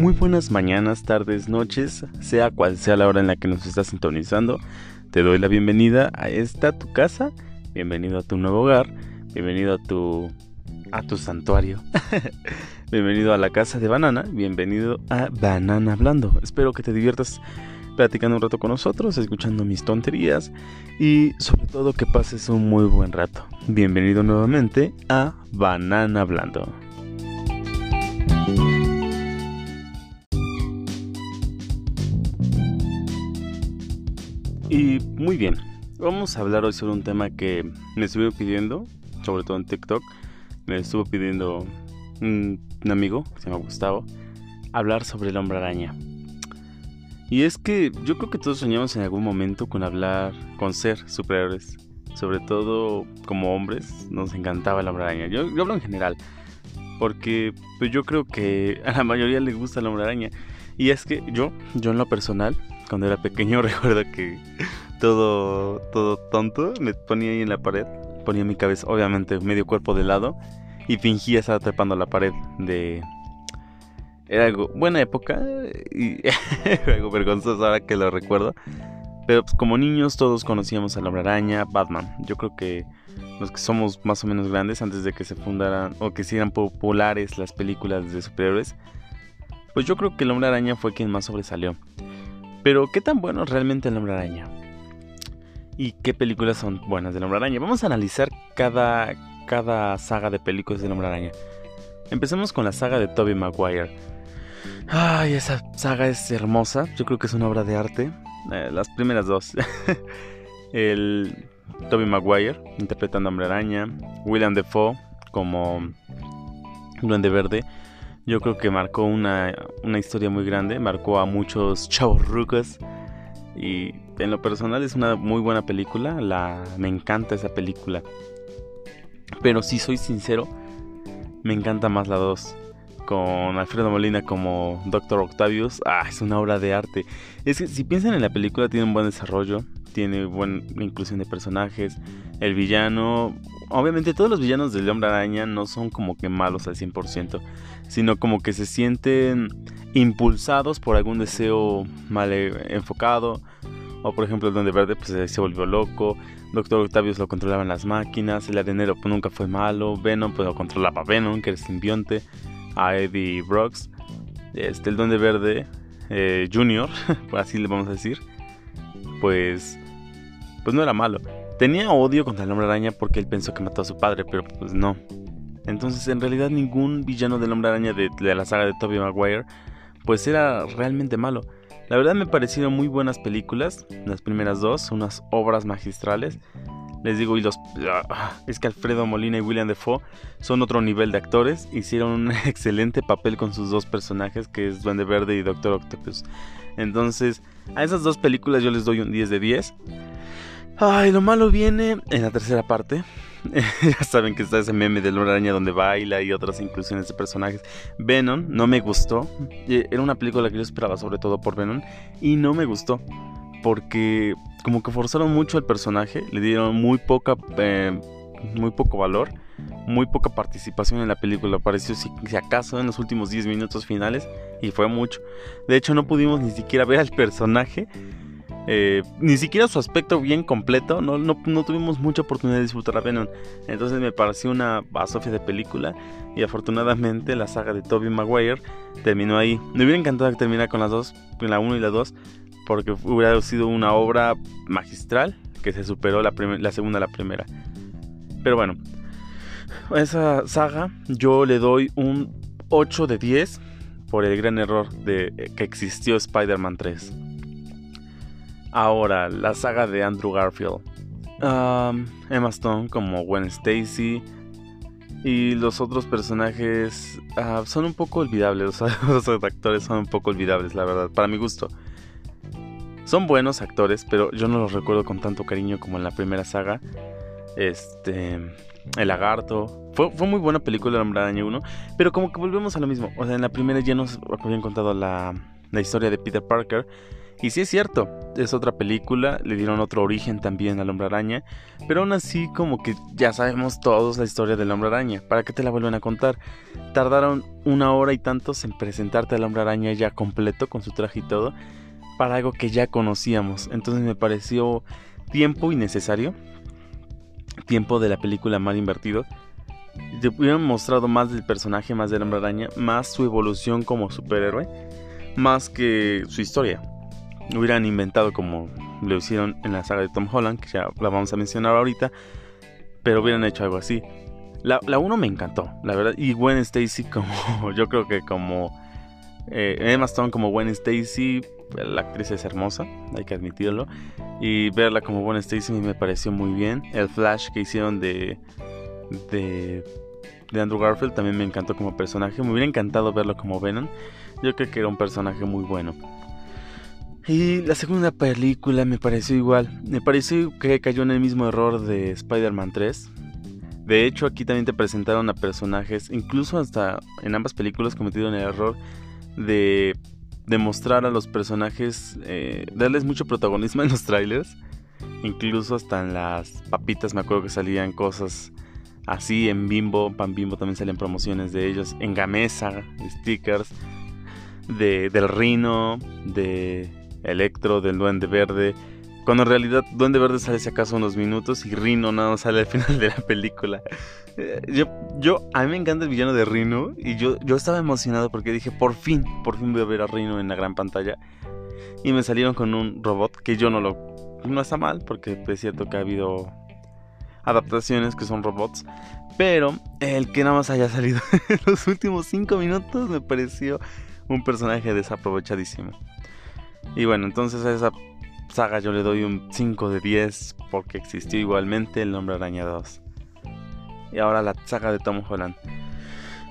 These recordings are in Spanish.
Muy buenas mañanas, tardes, noches, sea cual sea la hora en la que nos estás sintonizando. Te doy la bienvenida a esta tu casa, bienvenido a tu nuevo hogar, bienvenido a tu a tu santuario. bienvenido a la casa de Banana, bienvenido a Banana Hablando. Espero que te diviertas platicando un rato con nosotros, escuchando mis tonterías y sobre todo que pases un muy buen rato. Bienvenido nuevamente a Banana Hablando. Y muy bien, vamos a hablar hoy sobre un tema que me estuve pidiendo, sobre todo en TikTok. Me estuvo pidiendo un, amigo, que se llama Gustavo, hablar sobre el hombre araña. Y es que yo creo que todos soñamos en algún momento con hablar, con ser superhéroes. Sobre todo como hombres, nos encantaba el hombre araña. Yo, hablo en general, porque pues yo creo que a la mayoría le gusta el hombre araña. Y es que yo, yo en lo personal, cuando era pequeño recuerdo que todo, todo tonto me ponía ahí en la pared, ponía mi cabeza, obviamente medio cuerpo de lado y fingía estar trepando la pared de... Era algo, buena época y algo vergonzoso ahora que lo recuerdo. Pero pues, como niños todos conocíamos a la araña, Batman. Yo creo que los que somos más o menos grandes antes de que se fundaran o que hicieran populares las películas de superhéroes, pues yo creo que el hombre araña fue quien más sobresalió. Pero, ¿qué tan bueno es realmente el hombre araña? ¿Y qué películas son buenas del hombre araña? Vamos a analizar cada, cada saga de películas del hombre araña. Empecemos con la saga de Tobey Maguire. Ay, esa saga es hermosa. Yo creo que es una obra de arte. Eh, las primeras dos. el Tobey Maguire interpretando a Hombre Araña. William Defoe como Duende Verde yo creo que marcó una, historia muy grande, marcó a muchos chavos rucos y en lo personal es una muy buena película, la, me encanta esa película. Pero si soy sincero, me encanta más la 2. Con Alfredo Molina como Doctor Octavius, ah, es una obra de arte. Es que si piensan en la película, tiene un buen desarrollo, tiene buena inclusión de personajes. El villano, obviamente todos los villanos del Hombre Araña no son como que malos al 100%, sino como que se sienten impulsados por algún deseo mal enfocado. O por ejemplo el Donde Verde pues se volvió loco. Doctor Octavius lo controlaban las máquinas. El arenero pues nunca fue malo. Venom pues lo controlaba Venom, que era simbionte. A Eddie Brooks. Este, el Donde Verde eh, Junior, así le vamos a decir. Pues pues no era malo. Tenía odio contra el hombre araña porque él pensó que mató a su padre, pero pues no. Entonces en realidad ningún villano del hombre araña de, la saga de Tobey Maguire pues era realmente malo. La verdad me parecieron muy buenas películas, las primeras dos, unas obras magistrales. Les digo, y los... Ah, es que Alfredo Molina y William Defoe son otro nivel de actores. Hicieron un excelente papel con sus dos personajes, que es Duende Verde y Doctor Octopus. Entonces, a esas dos películas yo les doy un 10 de 10. Ay, lo malo viene en la tercera parte. ya saben que está ese meme de Luna Araña donde baila y otras inclusiones de personajes. Venom no me gustó. Era una película que yo esperaba sobre todo por Venom. Y no me gustó. Porque como que forzaron mucho al personaje. Le dieron muy poca... Eh, muy poco valor. Muy poca participación en la película. Apareció si, si acaso en los últimos 10 minutos finales. Y fue mucho. De hecho no pudimos ni siquiera ver al personaje eh, ni siquiera su aspecto bien completo, no, no, tuvimos mucha oportunidad de disfrutar a Venom. Entonces me pareció una basofia de película y afortunadamente la saga de Tobey Maguire terminó ahí. Me hubiera encantado que terminara con las dos, con la 1 y la 2, porque hubiera sido una obra magistral que se superó la, segunda a la primera. Pero bueno, esa saga yo le doy un 8 de 10 por el gran error de que existió Spider-Man 3. Ahora, la saga de Andrew Garfield. Emma Stone como Gwen Stacy. Y los otros personajes ah, son un poco olvidables. los actores son un poco olvidables, la verdad, para mi gusto. Son buenos actores, pero yo no los recuerdo con tanto cariño como en la primera saga. Este. El lagarto. Fue, fue muy buena película El Hombre Araña 1. Pero como que volvemos a lo mismo. O sea, en la primera ya nos habían contado la, la historia de Peter Parker. Y sí es cierto, es otra película, le dieron otro origen también al hombre araña, pero aún así como que ya sabemos todos la historia del hombre araña, ¿para qué te la vuelven a contar? Tardaron una hora y tantos en presentarte al hombre araña ya completo con su traje y todo para algo que ya conocíamos. Entonces me pareció tiempo innecesario, tiempo de la película mal invertido. Te hubieran mostrado más del personaje, más del hombre araña, más su evolución como superhéroe, más que su historia. Hubieran inventado como lo hicieron en la saga de Tom Holland, que ya la vamos a mencionar ahorita, pero hubieran hecho algo así. La, la 1 me encantó, la verdad. Y Gwen Stacy como, yo creo que como... Eh, Emma Stone como Gwen Stacy, la actriz es hermosa, hay que admitirlo. Y verla como Gwen Stacy me pareció muy bien. El flash que hicieron de, de, de Andrew Garfield también me encantó como personaje. Me hubiera encantado verlo como Venom. Yo creo que era un personaje muy bueno. Y la segunda película me pareció igual. Me pareció que cayó en el mismo error de Spider-Man 3. De hecho, aquí también te presentaron a personajes, incluso hasta en ambas películas cometieron el error de demostrar a los personajes, eh, darles mucho protagonismo en los trailers. Incluso hasta en las papitas me acuerdo que salían cosas así, en Bimbo, Pan Bimbo también salen promociones de ellos, en Gamesa, stickers, de, del Rino, de Electro, del Duende Verde. Cuando en realidad Duende Verde sale si acaso unos minutos y Rino nada sale al final de la película. Eh, yo, yo, a mí me encanta el villano de Rino y yo, yo estaba emocionado porque dije, por fin, por fin voy a ver a Rino en la gran pantalla. Y me salieron con un robot que yo no lo... No está mal porque es cierto que ha habido adaptaciones que son robots. Pero el que nada más haya salido en los últimos 5 minutos me pareció un personaje desaprovechadísimo. Y bueno, entonces esa saga yo le doy un 5 de 10 porque existió igualmente el nombre Araña 2. Y ahora la saga de Tom Holland.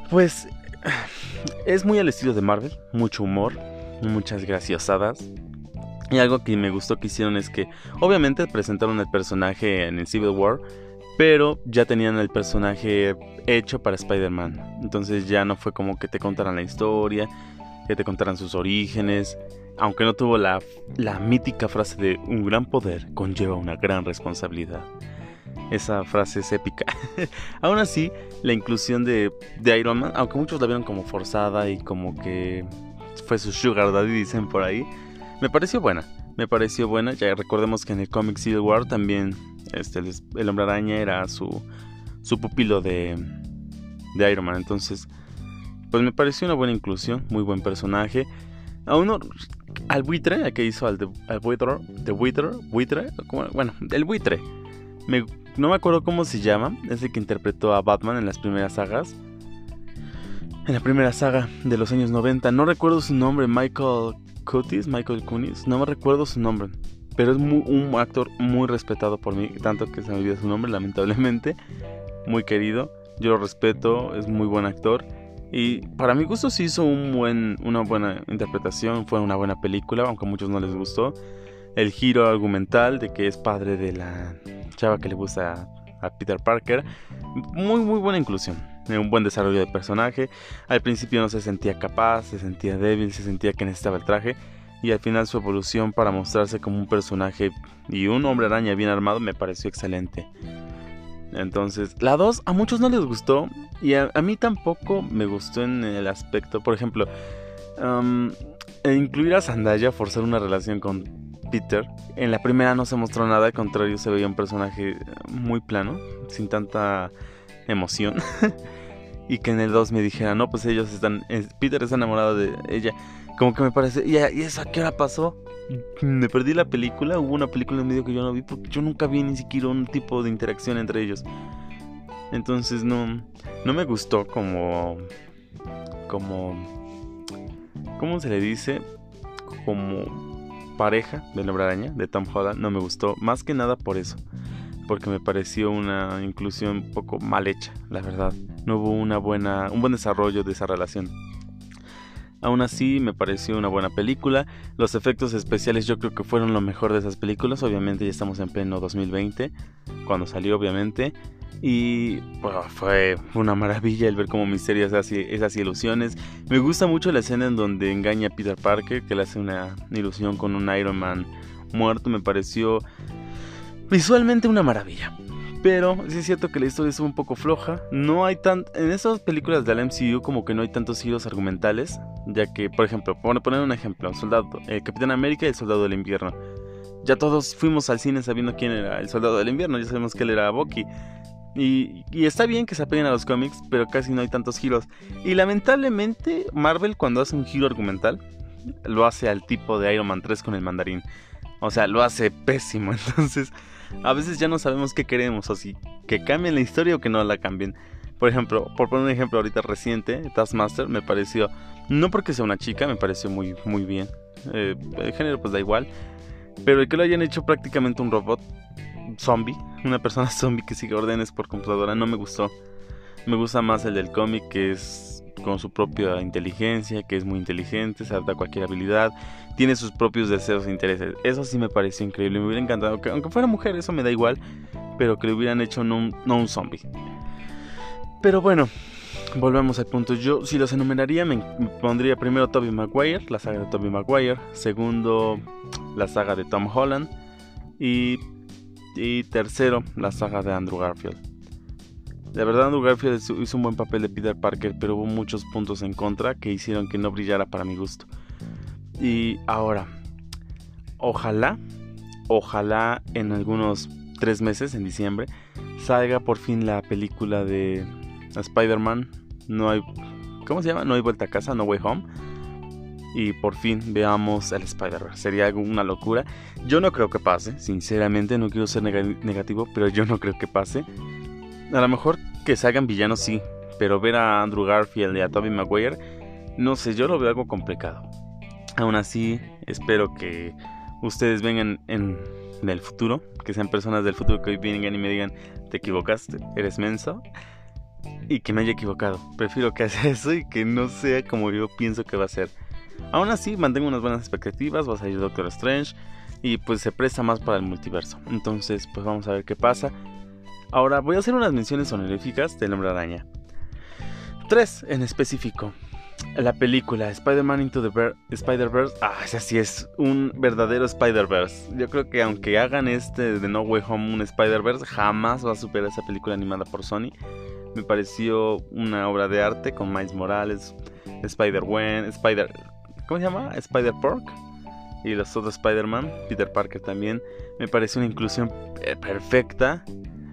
Pues es muy al estilo de Marvel, mucho humor, muchas graciosadas. Y algo que me gustó que hicieron es que obviamente presentaron el personaje en el Civil War, pero ya tenían el personaje hecho para Spider-Man. Entonces ya no fue como que te contaran la historia, que te contaran sus orígenes, aunque no tuvo la, la mítica frase de un gran poder conlleva una gran responsabilidad. Esa frase es épica. Aún así, la inclusión de, Iron Man, aunque muchos la vieron como forzada y como que fue su sugar daddy, dicen por ahí, me pareció buena. Me pareció buena. Ya recordemos que en el cómic Civil War también este, el, hombre araña era su, su pupilo de, de Iron Man. Entonces, pues me pareció una buena inclusión, muy buen personaje. A uno, al buitre, al que hizo al, buitre, de buitre, buitre, bueno, el buitre. Me, no me acuerdo cómo se llama, es el que interpretó a Batman en las primeras sagas. En la primera saga de los años 90, no recuerdo su nombre, Michael Cutis, Michael Kunis, no me recuerdo su nombre, pero es un actor muy respetado por mí, tanto que se me olvida su nombre, lamentablemente, muy querido, yo lo respeto, es muy buen actor. Y para mi gusto sí hizo una buena interpretación, fue una buena película, aunque a muchos no les gustó. El giro argumental de que es padre de la chava que le gusta a, Peter Parker, muy muy buena inclusión, un buen desarrollo de personaje. Al principio no se sentía capaz, se sentía débil, se sentía que necesitaba el traje. Y al final su evolución para mostrarse como un personaje y un hombre araña bien armado me pareció excelente. Entonces, la 2 a muchos no les gustó y a, mí tampoco me gustó en el aspecto, por ejemplo, incluir a Zendaya, forzar una relación con Peter. En la primera no se mostró nada, al contrario se veía un personaje muy plano, sin tanta emoción. y que en el 2 me dijera, no, pues ellos están, Peter está enamorado de ella. Como que me parece, ¿y, ¿y qué hora pasó? me perdí la película, hubo una película en medio que yo no vi porque yo nunca vi ni siquiera un tipo de interacción entre ellos. Entonces no, no me gustó como, como, ¿cómo se le dice? Como pareja de la araña de Tom Holland, no me gustó, más que nada por eso, porque me pareció una inclusión un poco mal hecha, la verdad. No hubo una buena, un buen desarrollo de esa relación. Aún así, me pareció una buena película. Los efectos especiales yo creo que fueron lo mejor de esas películas. Obviamente ya estamos en pleno 2020, cuando salió obviamente. Y fue una maravilla el ver cómo Misterio hace esas ilusiones. Me gusta mucho la escena en donde engaña a Peter Parker, que le hace una ilusión con un Iron Man muerto. Me pareció visualmente una maravilla. Pero sí es cierto que la historia es un poco floja. No hay tan. En esas películas del MCU, como que no hay tantos giros argumentales. Ya que, por ejemplo, por poner un ejemplo: Soldado, eh, Capitán América y el Soldado del Invierno. Ya todos fuimos al cine sabiendo quién era el Soldado del Invierno. Ya sabemos que él era Bucky. Y, está bien que se apeguen a los cómics, pero casi no hay tantos giros. Y lamentablemente, Marvel, cuando hace un giro argumental, lo hace al tipo de Iron Man 3 con el mandarín. O sea, lo hace pésimo. Entonces, a veces ya no sabemos qué queremos, o si que cambien la historia o que no la cambien. Por ejemplo, por poner un ejemplo ahorita reciente, Taskmaster me pareció, no porque sea una chica, me pareció muy, muy bien. Eh, el género pues da igual. Pero el que lo hayan hecho prácticamente un robot zombie, una persona zombie que sigue órdenes por computadora, no me gustó. Me gusta más el del cómic que es con su propia inteligencia, que es muy inteligente, se adapta a cualquier habilidad, tiene sus propios deseos e intereses. Eso sí me pareció increíble, me hubiera encantado, que aunque fuera mujer, eso me da igual, pero que lo hubieran hecho no un, zombie. Pero bueno, volvemos al punto. Yo, si los enumeraría, me, pondría primero Toby Maguire, la saga de Toby Maguire. Segundo, la saga de Tom Holland. Y tercero, la saga de Andrew Garfield. De verdad Andrew Garfield hizo un buen papel de Peter Parker, pero hubo muchos puntos en contra que hicieron que no brillara para mi gusto. Y ahora, ojalá, ojalá en algunos tres meses, en diciembre, salga por fin la película de Spider-Man. No hay, ¿cómo se llama? No hay vuelta a casa, No Way Home. Y por fin veamos el Spider-Man. Sería una locura. Yo no creo que pase, sinceramente, no quiero ser negativo, pero yo no creo que pase. A lo mejor que salgan villanos sí, pero ver a Andrew Garfield y a Tobey Maguire, no sé, yo lo veo algo complicado. Aún así, espero que ustedes vengan en, el futuro, que sean personas del futuro que hoy vengan y me digan, te equivocaste, eres menso, y que me haya equivocado. Prefiero que haga eso y que no sea como yo pienso que va a ser. Aún así, mantengo unas buenas expectativas, va a salir Doctor Strange y pues se presta más para el multiverso. Entonces, pues vamos a ver qué pasa. Ahora voy a hacer unas menciones honoríficas del Hombre Araña. Tres en específico. La película Spider-Man Into the Spider-Verse. Ah, ese sí es un verdadero Spider-Verse. Yo creo que aunque hagan este de No Way Home un Spider-Verse, jamás va a superar esa película animada por Sony. Me pareció una obra de arte con Miles Morales, Spider-Wen, Spider. ¿Cómo se llama? Spider-Pork. Y los otros Spider-Man, Peter Parker también. Me pareció una inclusión eh, perfecta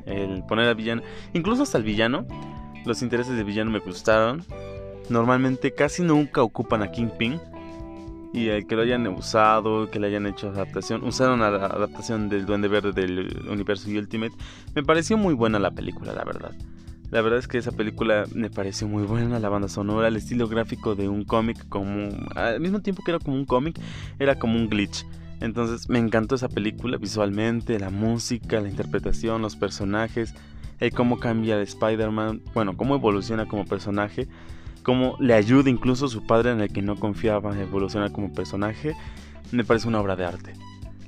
el poner al villano, incluso hasta el villano, los intereses del villano me gustaron. Normalmente casi nunca ocupan a Kingpin. Y el que lo hayan usado, que le hayan hecho adaptación, usaron la adaptación del Duende Verde del universo Ultimate. Me pareció muy buena la película, la verdad. La verdad es que esa película me pareció muy buena, la banda sonora, el estilo gráfico de un cómic, como al mismo tiempo que era como un cómic, era como un glitch. Entonces me encantó esa película visualmente, la música, la interpretación, los personajes, el cómo cambia de Spider-Man, bueno, cómo evoluciona como personaje, cómo le ayuda incluso su padre en el que no confiaba a evolucionar como personaje, me parece una obra de arte.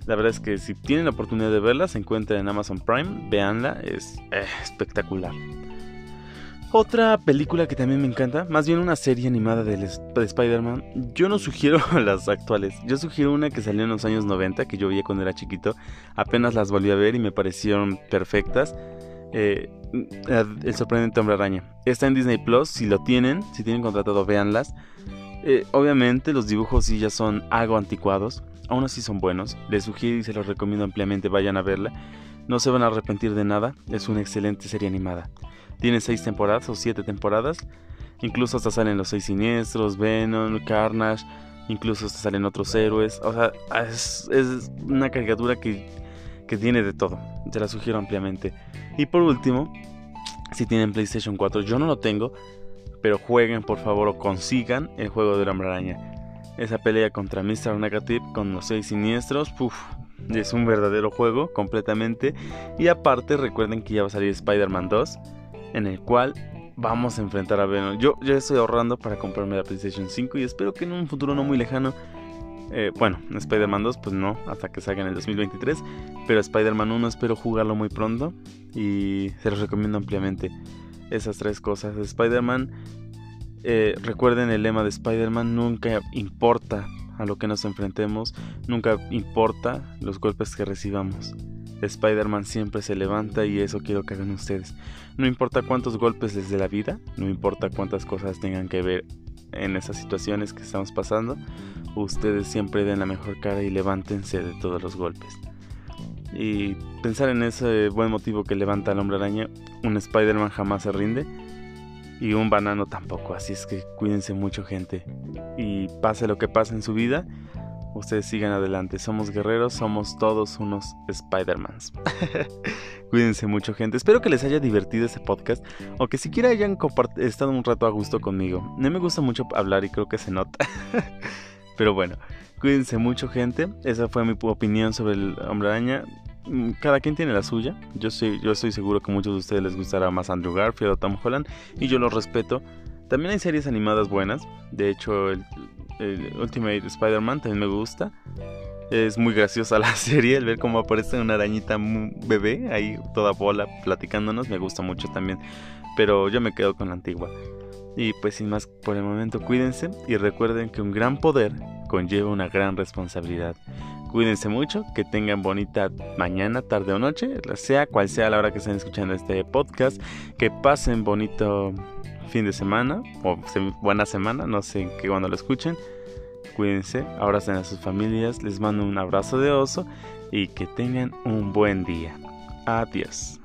La verdad es que si tienen la oportunidad de verla, se encuentra en Amazon Prime, véanla, es eh, espectacular. Otra película que también me encanta, más bien una serie animada de, Spider-Man, yo no sugiero las actuales, yo sugiero una que salió en los años 90, que yo veía cuando era chiquito, apenas las volví a ver y me parecieron perfectas. Eh, el sorprendente hombre araña. Está en Disney Plus, si lo tienen, si tienen contratado, véanlas. Eh, obviamente los dibujos sí ya son algo anticuados, aún así son buenos, les sugiero y se los recomiendo ampliamente, vayan a verla. No se van a arrepentir de nada, es una excelente serie animada. Tiene seis temporadas o siete temporadas. Incluso hasta salen los seis siniestros, Venom, Carnage. Incluso hasta salen otros héroes. O sea, es, una caricatura que, que tiene de todo. Te la sugiero ampliamente. Y por último, si tienen PlayStation 4, yo no lo tengo. Pero jueguen por favor o consigan el juego de la araña. Esa pelea contra Mr. Negative con los seis siniestros. es un verdadero juego completamente. Y aparte recuerden que ya va a salir Spider-Man 2 en el cual vamos a enfrentar a Venom. Yo estoy ahorrando para comprarme la PlayStation 5 y espero que en un futuro no muy lejano, eh, bueno, Spider-Man 2 pues no, hasta que salga en el 2023, pero Spider-Man 1 espero jugarlo muy pronto y se los recomiendo ampliamente. Esas tres cosas. Spider-Man, eh, recuerden el lema de Spider-Man, nunca importa a lo que nos enfrentemos, nunca importa los golpes que recibamos. Spider-Man siempre se levanta y eso quiero que hagan ustedes. No importa cuántos golpes les dé la vida, no importa cuántas cosas tengan que ver en esas situaciones que estamos pasando, ustedes siempre den la mejor cara y levántense de todos los golpes. Y pensar en ese buen motivo que levanta al hombre araña, un Spider-Man jamás se rinde y un banano tampoco. Así es que cuídense mucho gente. Y pase lo que pase en su vida, ustedes sigan adelante. Somos guerreros, somos todos unos Spider-Mans. cuídense mucho gente. Espero que les haya divertido este podcast o que siquiera hayan estado un rato a gusto conmigo. No me gusta mucho hablar y creo que se nota. Pero bueno, cuídense mucho gente. Esa fue mi opinión sobre el hombre araña. Mm, cada quien tiene la suya. Yo, soy, yo estoy seguro que a muchos de ustedes les gustará más Andrew Garfield o Tom Holland y yo lo respeto. También hay series animadas buenas. De hecho, el, Ultimate Spider-Man también me gusta. Es muy graciosa la serie, el ver cómo aparece una arañita bebé ahí toda bola platicándonos, me gusta mucho también. Pero yo me quedo con la antigua. Y pues sin más por el momento, cuídense y recuerden que un gran poder conlleva una gran responsabilidad. Cuídense mucho, que tengan bonita mañana, tarde o noche, sea cual sea la hora que estén escuchando este podcast, que pasen bonito fin de semana o buena semana, no sé qué cuando lo escuchen. Cuídense, abracen a sus familias, les mando un abrazo de oso y que tengan un buen día. Adiós.